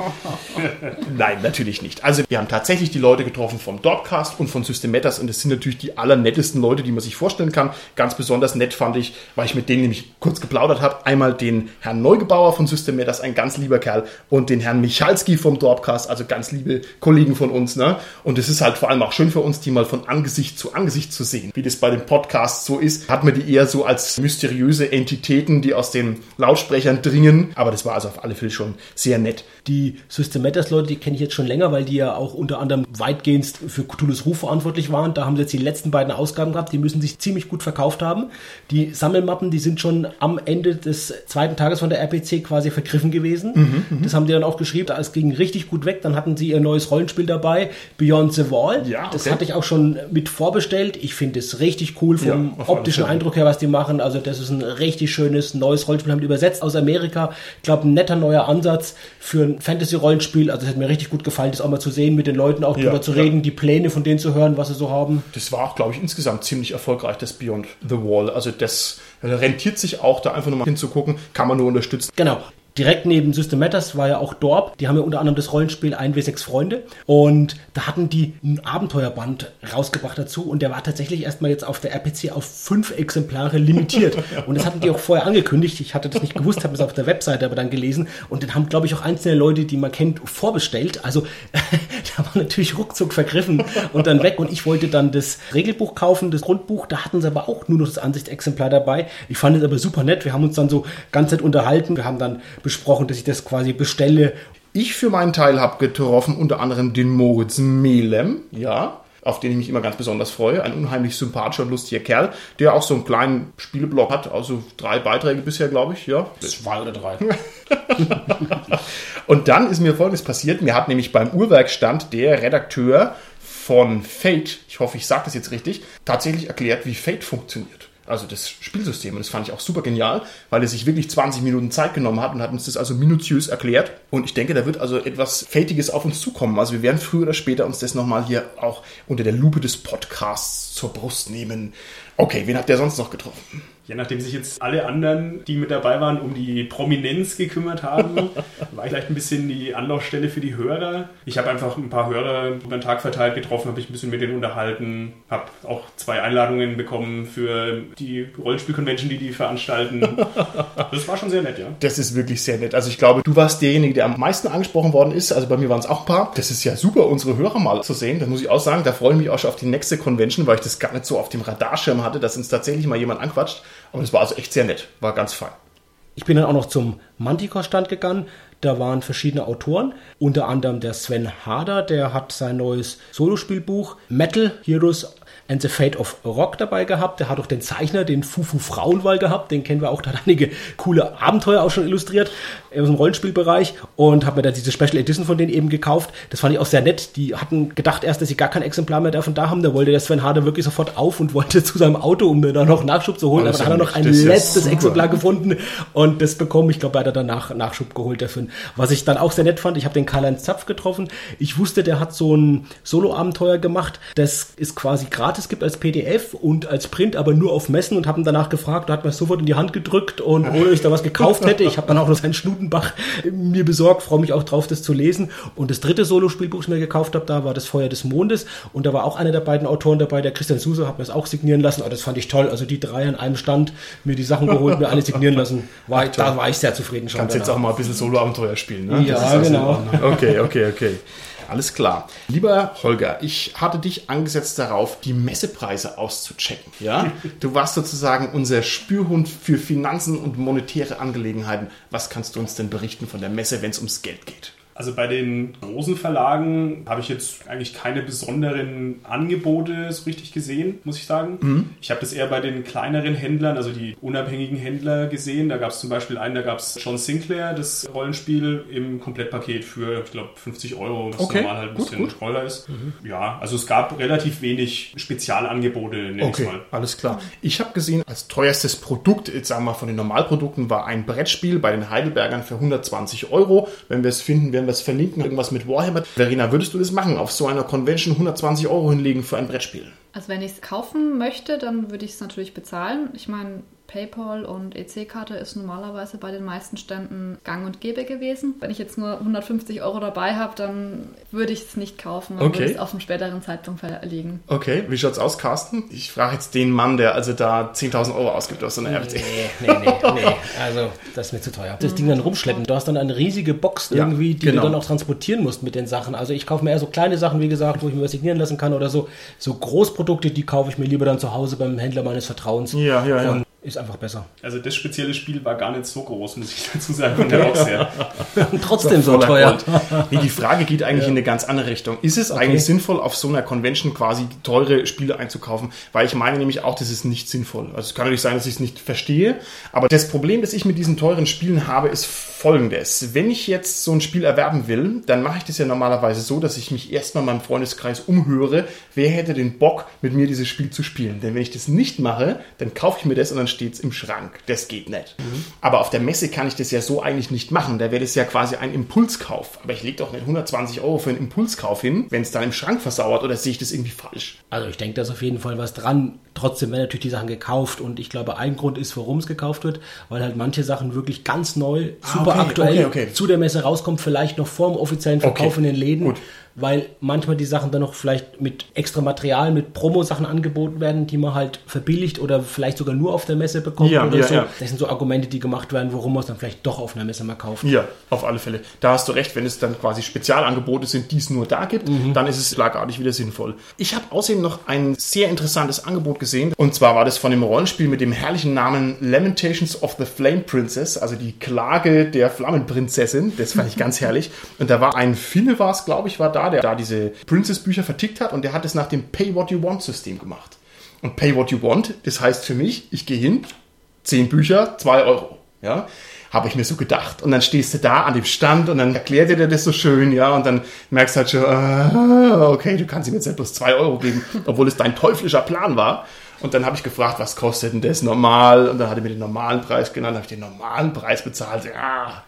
Nein, natürlich nicht. Also wir haben tatsächlich die Leute getroffen vom Dorpcast und von System Matters und das sind natürlich die allernettesten Leute, die man sich vorstellen kann. Ganz besonders nett fand ich, weil ich mit denen nämlich kurz geplaudert habe. Einmal den Herrn Neugebauer von System Matters, ein ganz lieber Kerl, und den Herrn Michalski vom Dorpcast, also ganz liebe Kollegen von uns, ne? Und es ist halt vor allem auch schön für uns, die mal von Angesicht zu Angesicht zu sehen. Wie das bei den Podcasts so ist, hat man die eher so als mysteriöse Entitäten, die aus den Lautsprechern dringen. Aber das war also auf alle Fälle schon sehr nett. Die System Matters Leute, die kenne ich jetzt schon länger, weil die ja auch unter anderem weitgehend für Cthulhu's Ruf verantwortlich waren. Da haben sie jetzt die letzten beiden Ausgaben gehabt, die müssen sich ziemlich gut verkauft haben. Die Sammelmappen, die sind schon am Ende des zweiten Tages von der RPC quasi vergriffen gewesen. Mhm, das haben die dann auch geschrieben. Es ging richtig gut weg. Dann hatten sie ihr neues Rollenspiel dabei, Beyond the Wall. Ja, Das okay. hatte ich auch schon mit vorbestellt. Ich finde es richtig cool vom Ja, optischen. Eindruck her, was die machen. Also das ist ein richtig schönes neues Rollenspiel, haben die übersetzt aus Amerika. Ich glaube, ein netter neuer Ansatz für ein Fantasy-Rollenspiel. Also das hat mir richtig gut gefallen, das auch mal zu sehen, mit den Leuten auch Ja, drüber zu reden, die Pläne von denen zu hören, was sie so haben. Das war auch, glaube ich, insgesamt ziemlich erfolgreich, das Beyond the Wall. Also das rentiert sich auch, da einfach nochmal hinzugucken, kann man nur unterstützen. Genau. Direkt neben System Matters war ja auch Dorp. Die haben ja unter anderem das Rollenspiel 1W6 Freunde. Und da hatten die ein Abenteuerband rausgebracht dazu. Und der war tatsächlich erstmal jetzt auf der RPC auf fünf Exemplare limitiert. Und das hatten die auch vorher angekündigt. Ich hatte das nicht gewusst, habe es auf der Webseite aber dann gelesen. Und den haben, glaube ich, auch einzelne Leute, die man kennt, vorbestellt. Also da war natürlich ruckzuck vergriffen und dann weg. Und ich wollte dann das Regelbuch kaufen, das Grundbuch. Da hatten sie aber auch nur noch das Ansichtsexemplar dabei. Ich fand es aber super nett. Wir haben uns dann so ganz nett unterhalten. Wir haben dann besprochen, dass ich das quasi bestelle. Ich für meinen Teil habe getroffen unter anderem den Moritz Melem, ja, auf den ich mich immer ganz besonders freue. Ein unheimlich sympathischer und lustiger Kerl, der auch so einen kleinen Spieleblog hat, also drei Beiträge bisher, glaube ich, ja. Zwei oder drei. Und dann ist mir Folgendes passiert. Mir hat nämlich beim Uhrwerkstand der Redakteur von Fate, ich hoffe, ich sage das jetzt richtig, tatsächlich erklärt, wie Fate funktioniert. Also das Spielsystem. Und das fand ich auch super genial, weil er sich wirklich 20 Minuten Zeit genommen hat und hat uns das also minutiös erklärt. Und ich denke, da wird also etwas Fätiges auf uns zukommen. Also wir werden früher oder später uns das nochmal hier auch unter der Lupe des Podcasts zur Brust nehmen. Okay, wen habt ihr sonst noch getroffen? Ja, nachdem sich jetzt alle anderen, die mit dabei waren, um die Prominenz gekümmert haben, war ich vielleicht ein bisschen die Anlaufstelle für die Hörer. Ich habe einfach ein paar Hörer über den Tag verteilt getroffen, habe ich ein bisschen mit denen unterhalten, habe auch zwei Einladungen bekommen für die Rollenspiel-Convention, die die veranstalten. Das war schon sehr nett, ja. Das ist wirklich sehr nett. Also ich glaube, du warst derjenige, der am meisten angesprochen worden ist. Also bei mir waren es auch ein paar. Das ist ja super, unsere Hörer mal zu sehen. Das muss ich auch sagen. Da freue ich mich auch schon auf die nächste Convention, weil ich das gar nicht so auf dem Radarschirm hatte, dass uns tatsächlich mal jemand anquatscht. Aber es war also echt sehr nett. War ganz fein. Ich bin dann auch noch zum Manticore-Stand gegangen. Da waren verschiedene Autoren, unter anderem der Sven Harder, der hat sein neues Solospielbuch Metal Heroes and the Fate of Rock dabei gehabt. Der hat auch den Zeichner, den Fufu Frauenwall gehabt. Den kennen wir auch. Der hat einige coole Abenteuer auch schon illustriert aus dem Rollenspielbereich und habe mir da diese Special Edition von denen eben gekauft. Das fand ich auch sehr nett. Die hatten gedacht erst, dass sie gar kein Exemplar mehr davon da haben. Da wollte der Sven Harder wirklich sofort auf und wollte zu seinem Auto, um mir da noch Nachschub zu holen. Oh, Aber dann hat er noch ein ist letztes. Exemplar gefunden und das bekommen. Ich glaube, er hat danach Nachschub geholt dafür. Was ich dann auch sehr nett fand, ich habe den Karl-Heinz Zapf getroffen. Ich wusste, der hat so ein Solo-Abenteuer gemacht, das es quasi gratis gibt als PDF und als Print, aber nur auf Messen und habe ihn danach gefragt, da hat mir sofort in die Hand gedrückt und ohne dass ich da was gekauft hätte. Ich habe dann auch noch seinen Schnutenbach mir besorgt, freue mich auch drauf, das zu lesen. Und das dritte Solo-Spielbuch, das ich mir gekauft habe, da war das Feuer des Mondes und da war auch einer der beiden Autoren dabei, der Christian Suse, hat mir das auch signieren lassen. Aber das fand ich toll. Also die drei an einem Stand, mir die Sachen geholt, mir alle signieren lassen. War, da war ich sehr zufrieden schon. Kannst jetzt danach. auch mal ein bisschen Solo-Abenteuer spielen, ne? Ja, Das ist also genau. Okay, okay, okay. Alles klar. Lieber Holger, ich hatte dich angesetzt darauf, die Messepreise auszuchecken. Ja? Du warst sozusagen unser Spürhund für Finanzen und monetäre Angelegenheiten. Was kannst du uns denn berichten von der Messe, wenn es ums Geld geht? Also bei den großen Verlagen habe ich jetzt eigentlich keine besonderen Angebote so richtig gesehen, muss ich sagen. Ich habe das eher bei den kleineren Händlern, also die unabhängigen Händler gesehen. Da gab es zum Beispiel einen, da gab es John Sinclair, das Rollenspiel im Komplettpaket für, ich glaube, 50 Euro, was Okay, normal halt ein gut, bisschen gut. teurer ist. Ja, also es gab relativ wenig Spezialangebote, nenne ich Okay, mal. alles klar. Ich habe gesehen, als teuerstes Produkt, jetzt sagen wir mal von den Normalprodukten, war ein Brettspiel bei den Heidelbergern für 120 Euro. Wenn wir es finden, werden es verlinken. Irgendwas mit Warhammer. Verena, würdest du das machen? Auf so einer Convention 120 Euro hinlegen für ein Brettspiel? Also wenn ich es kaufen möchte, dann würde ich es natürlich bezahlen. Ich meine, PayPal und EC-Karte ist normalerweise bei den meisten Ständen gang und gäbe gewesen. Wenn ich jetzt nur 150 Euro dabei habe, dann würde ich es nicht kaufen. Dann Okay. würde ich es auf einen späteren Zeitpunkt verlegen. Okay, wie schaut's aus, Carsten? Ich frage jetzt den Mann, der also da 10.000 Euro ausgibt aus so einer RPC. Nee, nee, nee, nee. Also, das ist mir zu teuer. Das Ding dann rumschleppen. Du hast dann eine riesige Box Ja, irgendwie, die genau. du dann auch transportieren musst mit den Sachen. Also, ich kaufe mir eher so kleine Sachen, wie gesagt, wo ich mir was signieren lassen kann oder so. So Großprodukte, die kaufe ich mir lieber dann zu Hause beim Händler meines Vertrauens. Ja, ja, ja. Und ist einfach besser. Also das spezielle Spiel war gar nicht so groß, muss ich dazu sagen, von der Box her. Und trotzdem so teuer. Nee, die Frage geht eigentlich in eine ganz andere Richtung. Ist es eigentlich sinnvoll, auf so einer Convention quasi teure Spiele einzukaufen? Weil ich meine nämlich auch, das ist nicht sinnvoll. Also es kann natürlich sein, dass ich es nicht verstehe. Aber das Problem, das ich mit diesen teuren Spielen habe, ist folgendes. Wenn ich jetzt so ein Spiel erwerben will, dann mache ich das ja normalerweise so, dass ich mich erstmal in meinem Freundeskreis umhöre, wer hätte den Bock, mit mir dieses Spiel zu spielen. Denn wenn ich das nicht mache, dann kaufe ich mir das und dann steht es im Schrank. Das geht nicht. Aber auf der Messe kann ich das ja so eigentlich nicht machen. Da wäre das ja quasi ein Impulskauf. Aber ich lege doch nicht 120 Euro für einen Impulskauf hin, wenn es dann im Schrank versauert oder sehe ich das irgendwie falsch? Also ich denke, da ist auf jeden Fall was dran. Trotzdem werden natürlich die Sachen gekauft und ich glaube, ein Grund ist, warum es gekauft wird, weil halt manche Sachen wirklich ganz neu, super okay, aktuell okay, okay. zu der Messe rauskommen, vielleicht noch vor dem offiziellen Verkauf in den Läden, gut. Weil manchmal die Sachen dann noch vielleicht mit extra Material, mit Promo-Sachen angeboten werden, die man halt verbilligt oder vielleicht sogar nur auf der Messe bekommt Ja, oder ja, so. ja. Das sind so Argumente, die gemacht werden, warum man es dann vielleicht doch auf einer Messe mal kauft. Ja, auf alle Fälle. Da hast du recht, wenn es dann quasi Spezialangebote sind, die es nur da gibt, dann ist es schlagartig wieder sinnvoll. Ich habe außerdem noch ein sehr interessantes Angebot gesehen. Und zwar war das von dem Rollenspiel mit dem herrlichen Namen Lamentations of the Flame Princess, also die Klage der Flammenprinzessin. Das fand ich ganz herrlich. Und da war ein Finne, war es, glaube ich, war da, der da diese Princess-Bücher vertickt hat und der hat es nach dem Pay What You Want System gemacht. Und Pay What You Want, das heißt für mich, ich gehe hin, zehn Bücher, zwei Euro. Ja, habe ich mir so gedacht. Und dann stehst du da an dem Stand und dann erklärt er dir das so schön, ja, und dann merkst du halt schon, ah, okay, du kannst ihm jetzt nicht bloß zwei Euro geben, obwohl es dein teuflischer Plan war. Und dann habe ich gefragt, was kostet denn das normal? Und dann hat er mir den normalen Preis genannt, habe ich den normalen Preis bezahlt. Ja,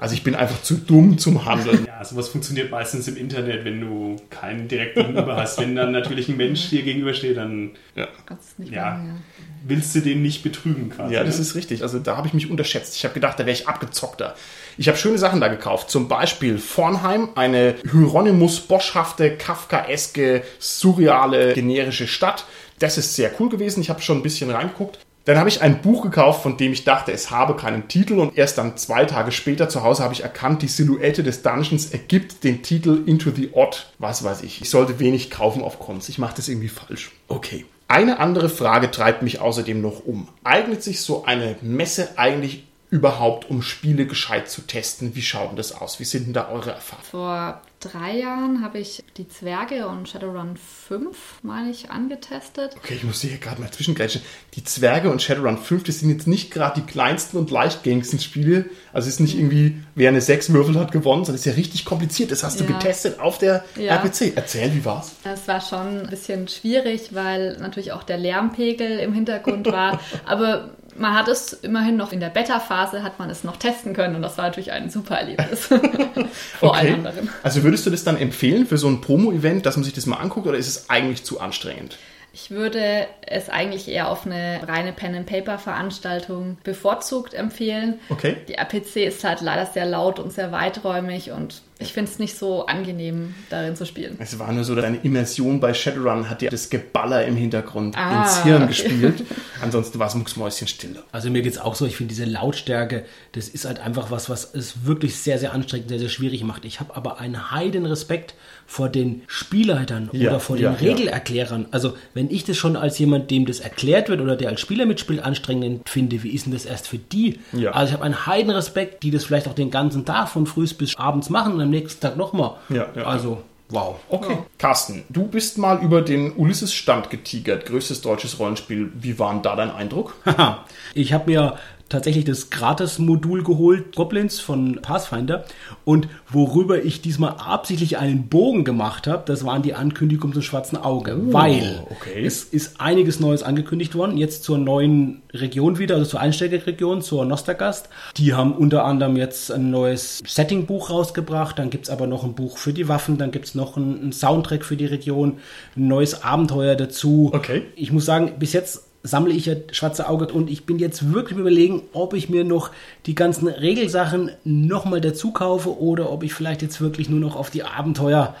also ich bin einfach zu dumm zum Handeln. Ja, sowas funktioniert meistens im Internet, wenn du keinen direkten Gegenüber hast. Wenn dann natürlich ein Mensch dir gegenübersteht, dann Ja. Kannst es nicht ja, machen, ja. willst du den nicht betrügen quasi. Ja, das ne? ist richtig. Also da habe ich mich unterschätzt. Ich habe gedacht, da wäre ich abgezockter. Ich habe schöne Sachen da gekauft. Zum Beispiel Vornheim, eine Hieronymus Boschhafte, Kafkaeske, surreale, generische Stadt. Das ist sehr cool gewesen. Ich habe schon ein bisschen reingeguckt. Dann habe ich ein Buch gekauft, von dem ich dachte, es habe keinen Titel und erst dann zwei Tage später zu Hause habe ich erkannt, die Silhouette des Dungeons ergibt den Titel Into the Odd. Was weiß ich. Ich sollte wenig kaufen auf Cons. Ich mache das irgendwie falsch. Okay. Eine andere Frage treibt mich außerdem noch um. Eignet sich so eine Messe eigentlich überhaupt, um Spiele gescheit zu testen? Wie schaut denn das aus? Wie sind denn da eure Erfahrungen? Vor drei Jahren habe ich die Zwerge und Shadowrun 5, meine ich, angetestet. Okay, ich muss hier gerade mal zwischengrätschen. Die Zwerge und Shadowrun 5, das sind jetzt nicht gerade die kleinsten und leichtgängigsten Spiele. Also es ist nicht irgendwie, wer eine 6 würfelt hat gewonnen, sondern es ist ja richtig kompliziert. Das hast du Ja. getestet auf der Ja. RPC. Erzähl, wie war's? Es war schon ein bisschen schwierig, weil natürlich auch der Lärmpegel im Hintergrund war. Aber man hat es immerhin noch in der Beta-Phase, hat man es noch testen können und das war natürlich ein super Erlebnis. Vor allen anderen. Also würdest du das dann empfehlen für so ein Promo-Event, dass man sich das mal anguckt oder ist es eigentlich zu anstrengend? Ich würde es eigentlich eher auf eine reine Pen-and-Paper-Veranstaltung bevorzugt empfehlen. Okay. Die RPC ist halt leider sehr laut und sehr weiträumig und ich finde es nicht so angenehm, darin zu spielen. Es war nur so, deine Immersion bei Shadowrun hat dir das Geballer im Hintergrund Ah, ins Hirn okay. gespielt. Ansonsten war es mucksmäuschenstille. Also mir geht's auch so, ich finde diese Lautstärke, das ist halt einfach was, was es wirklich sehr, sehr anstrengend, sehr, sehr schwierig macht. Ich habe aber einen heiden Respekt vor den Spielleitern Ja, oder vor ja, den ja. Regelerklärern. Also wenn ich das schon als jemand, dem das erklärt wird oder der als Spieler mitspielt, anstrengend finde, wie ist denn das erst für die? Ja. Also ich habe einen heiden Respekt, die das vielleicht auch den ganzen Tag von früh bis abends machen und am nächsten Tag nochmal. Ja, ja. Also, wow. Okay. Carsten, du bist mal über den Ulysses-Stand getigert, größtes deutsches Rollenspiel. Wie war denn da dein Eindruck? Ich habe mir tatsächlich das Gratis-Modul geholt, Goblins von Pathfinder. Und worüber ich diesmal absichtlich einen Bogen gemacht habe, das waren die Ankündigungen zum Schwarzen Auge. weil okay. es ist einiges Neues angekündigt worden. Jetzt zur neuen Region wieder, also zur Einsteigerregion, zur Nostagast. Die haben unter anderem jetzt ein neues Setting-Buch rausgebracht. Dann gibt's aber noch ein Buch für die Waffen. Dann gibt's noch einen einen Soundtrack für die Region. Ein neues Abenteuer dazu. Okay. Ich muss sagen, bis jetzt sammle ich ja schwarze Auge und ich bin jetzt wirklich überlegen, ob ich mir noch die ganzen Regelsachen nochmal dazu kaufe oder ob ich vielleicht jetzt wirklich nur noch auf die Abenteuer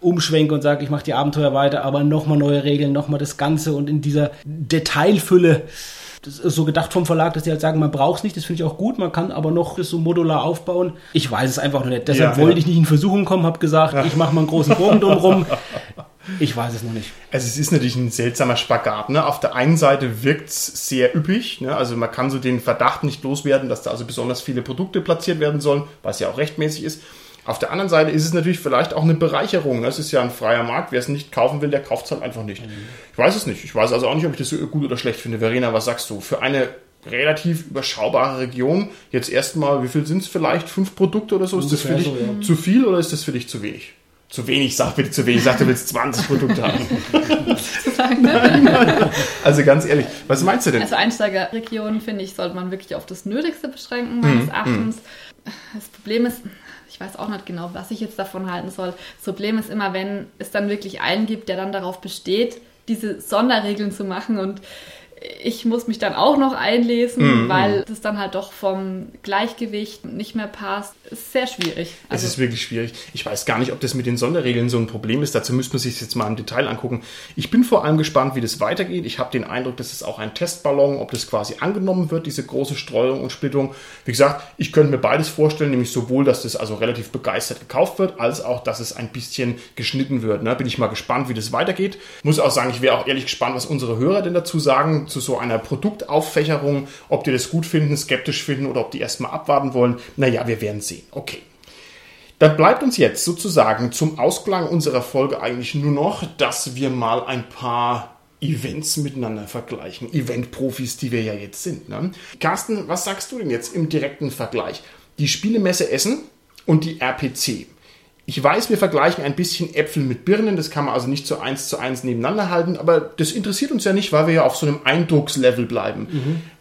umschwenke und sage, ich mache die Abenteuer weiter, aber nochmal neue Regeln, nochmal das Ganze und in dieser Detailfülle. Das ist so gedacht vom Verlag, dass die halt sagen, man braucht es nicht, das finde ich auch gut, man kann aber noch das so modular aufbauen. Ich weiß es einfach noch nicht. Deshalb Ja, wollte ja. ich nicht in Versuchung kommen, habe gesagt, ich mache mal einen großen Bogen drumherum. Ich weiß es noch nicht. Also es ist natürlich ein seltsamer Spagat. Ne? Auf der einen Seite wirkt es sehr üppig. Ne? Also man kann so den Verdacht nicht loswerden, dass da also besonders viele Produkte platziert werden sollen, was ja auch rechtmäßig ist. Auf der anderen Seite ist es natürlich vielleicht auch eine Bereicherung. Ne? Es ist ja ein freier Markt. Wer es nicht kaufen will, der kauft es halt einfach nicht. Ich weiß es nicht. Ich weiß also auch nicht, ob ich das so gut oder schlecht finde. Verena, was sagst du? Für eine relativ überschaubare Region, jetzt erstmal, wie viel sind es vielleicht? Fünf Produkte oder so? Ist das für dich so, ja. zu viel oder ist das für dich zu wenig? Zu wenig, sag bitte zu wenig. Sag, du willst 20 Produkte haben. Also ganz ehrlich, was meinst du denn? Also Einsteigerregionen, finde ich, sollte man wirklich auf das Nötigste beschränken, meines Erachtens. Das Problem ist, ich weiß auch nicht genau, was ich jetzt davon halten soll. Das Problem ist immer, wenn es dann wirklich einen gibt, der dann darauf besteht, diese Sonderregeln zu machen und ich muss mich dann auch noch einlesen, weil das dann halt doch vom Gleichgewicht nicht mehr passt. Ist sehr schwierig. Es Also, ist wirklich schwierig. Ich weiß gar nicht, ob das mit den Sonderregeln so ein Problem ist. Dazu müsste man sich jetzt mal im Detail angucken. Ich bin vor allem gespannt, wie das weitergeht. Ich habe den Eindruck, das ist auch ein Testballon, ob das quasi angenommen wird, diese große Streuung und Splittung. Wie gesagt, ich könnte mir beides vorstellen, nämlich sowohl, dass das also relativ begeistert gekauft wird, als auch, dass es ein bisschen geschnitten wird. Ne? Bin ich mal gespannt, wie das weitergeht. Muss auch sagen, ich wäre auch ehrlich gespannt, was unsere Hörer denn dazu sagen, zu so einer Produktauffächerung, ob die das gut finden, skeptisch finden oder ob die erstmal abwarten wollen. Naja, wir werden sehen. Okay. Dann bleibt uns jetzt sozusagen zum Ausklang unserer Folge eigentlich nur noch, dass wir mal ein paar Events miteinander vergleichen. Event-Profis, die wir ja jetzt sind. Ne? Carsten, was sagst du denn jetzt im direkten Vergleich? Die Spielemesse Essen und die RPC. Ich weiß, wir vergleichen ein bisschen Äpfel mit Birnen, das kann man also nicht so eins zu eins nebeneinander halten, aber das interessiert uns ja nicht, weil wir ja auf so einem Eindruckslevel bleiben.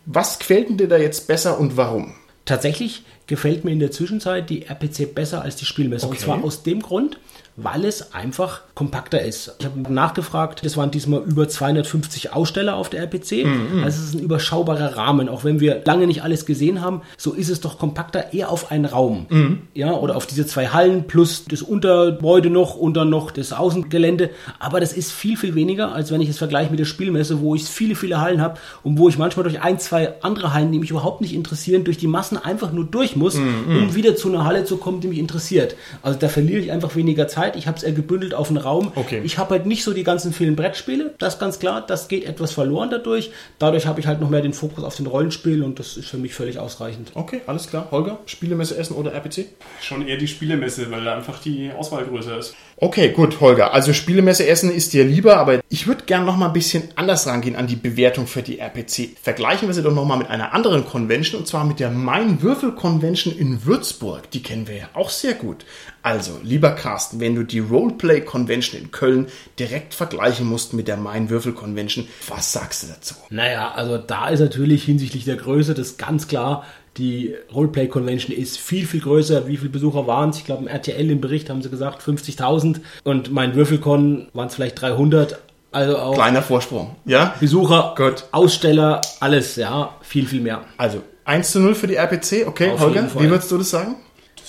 Was gefällt dir da jetzt besser und warum? Tatsächlich gefällt mir in der Zwischenzeit die RPC besser als die Spielmesse. Und Okay. zwar aus dem Grund, weil es einfach kompakter ist. Ich habe nachgefragt, es waren diesmal über 250 Aussteller auf der RPC. Mhm, Also es ist ein überschaubarer Rahmen. Auch wenn wir lange nicht alles gesehen haben, so ist es doch kompakter eher auf einen Raum. Mhm. Ja, oder auf diese zwei Hallen plus das Untergebäude noch und dann noch das Außengelände. Aber das ist viel, viel weniger, als wenn ich es vergleiche mit der Spielmesse, wo ich viele, viele Hallen habe und wo ich manchmal durch ein, zwei andere Hallen, die mich überhaupt nicht interessieren, durch die Massen einfach nur durch muss, um wieder zu einer Halle zu kommen, die mich interessiert. Also da verliere ich einfach weniger Zeit. Ich habe es eher gebündelt auf einen Raum. Okay. Ich habe halt nicht so die ganzen vielen Brettspiele, das ist ganz klar. Das geht etwas verloren dadurch. Dadurch habe ich halt noch mehr den Fokus auf den Rollenspiel und das ist für mich völlig ausreichend. Okay, alles klar. Holger, Spielemesse Essen oder RPC? Schon eher die Spielemesse, weil da einfach die Auswahl größer ist. Okay, gut, Holger. Also Spielemesse Essen ist dir lieber, aber ich würde gern noch mal ein bisschen anders rangehen an die Bewertung für die RPC. Vergleichen wir sie doch noch mal mit einer anderen Convention und zwar mit der Main Würfel Convention in Würzburg. Die kennen wir ja auch sehr gut. Also, lieber Carsten, wenn du die Roleplay Convention in Köln direkt vergleichen musst mit der Main Würfel Convention, was sagst du dazu? Naja, also da ist natürlich hinsichtlich der Größe das ganz klar. Die Roleplay Convention ist viel, viel größer. Wie viele Besucher waren es? Ich glaube, im RTL im Bericht haben sie gesagt 50.000 und mein Würfelcon waren es vielleicht 300. Also auch Kleiner Vorsprung, ja? Besucher, Gut. Aussteller, alles, ja, viel, viel mehr. Also 1 zu 0 für die RPC, okay, Auf Holger, wie würdest du das sagen?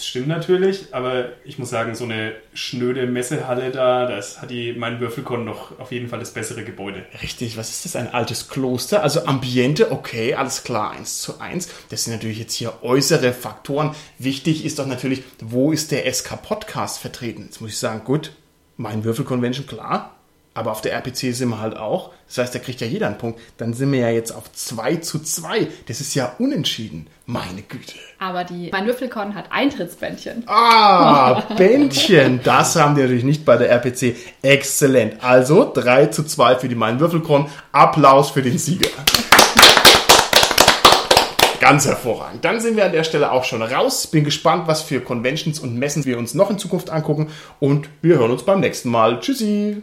Das stimmt natürlich, aber ich muss sagen, so eine schnöde Messehalle da, das hat die, mein Würfelkon noch auf jeden Fall das bessere Gebäude. Richtig, was ist das? Ein altes Kloster? Also Ambiente, okay, alles klar, eins zu eins. Das sind natürlich jetzt hier äußere Faktoren. Wichtig ist doch natürlich, wo ist der SK Podcast vertreten? Jetzt muss ich sagen, gut, mein Würfelconvention, klar. Aber auf der RPC sind wir halt auch. Das heißt, da kriegt ja jeder einen Punkt. Dann sind wir ja jetzt auf 2 zu 2. Das ist ja unentschieden. Meine Güte. Aber die, mein Würfelkorn hat Eintrittsbändchen. Ah, Bändchen. Das haben die natürlich nicht bei der RPC. Exzellent. Also 3 zu 2 für die Main Würfelkorn. Applaus für den Sieger. Ganz hervorragend. Dann sind wir an der Stelle auch schon raus. Bin gespannt, was für Conventions und Messen wir uns noch in Zukunft angucken. Und wir hören uns beim nächsten Mal. Tschüssi.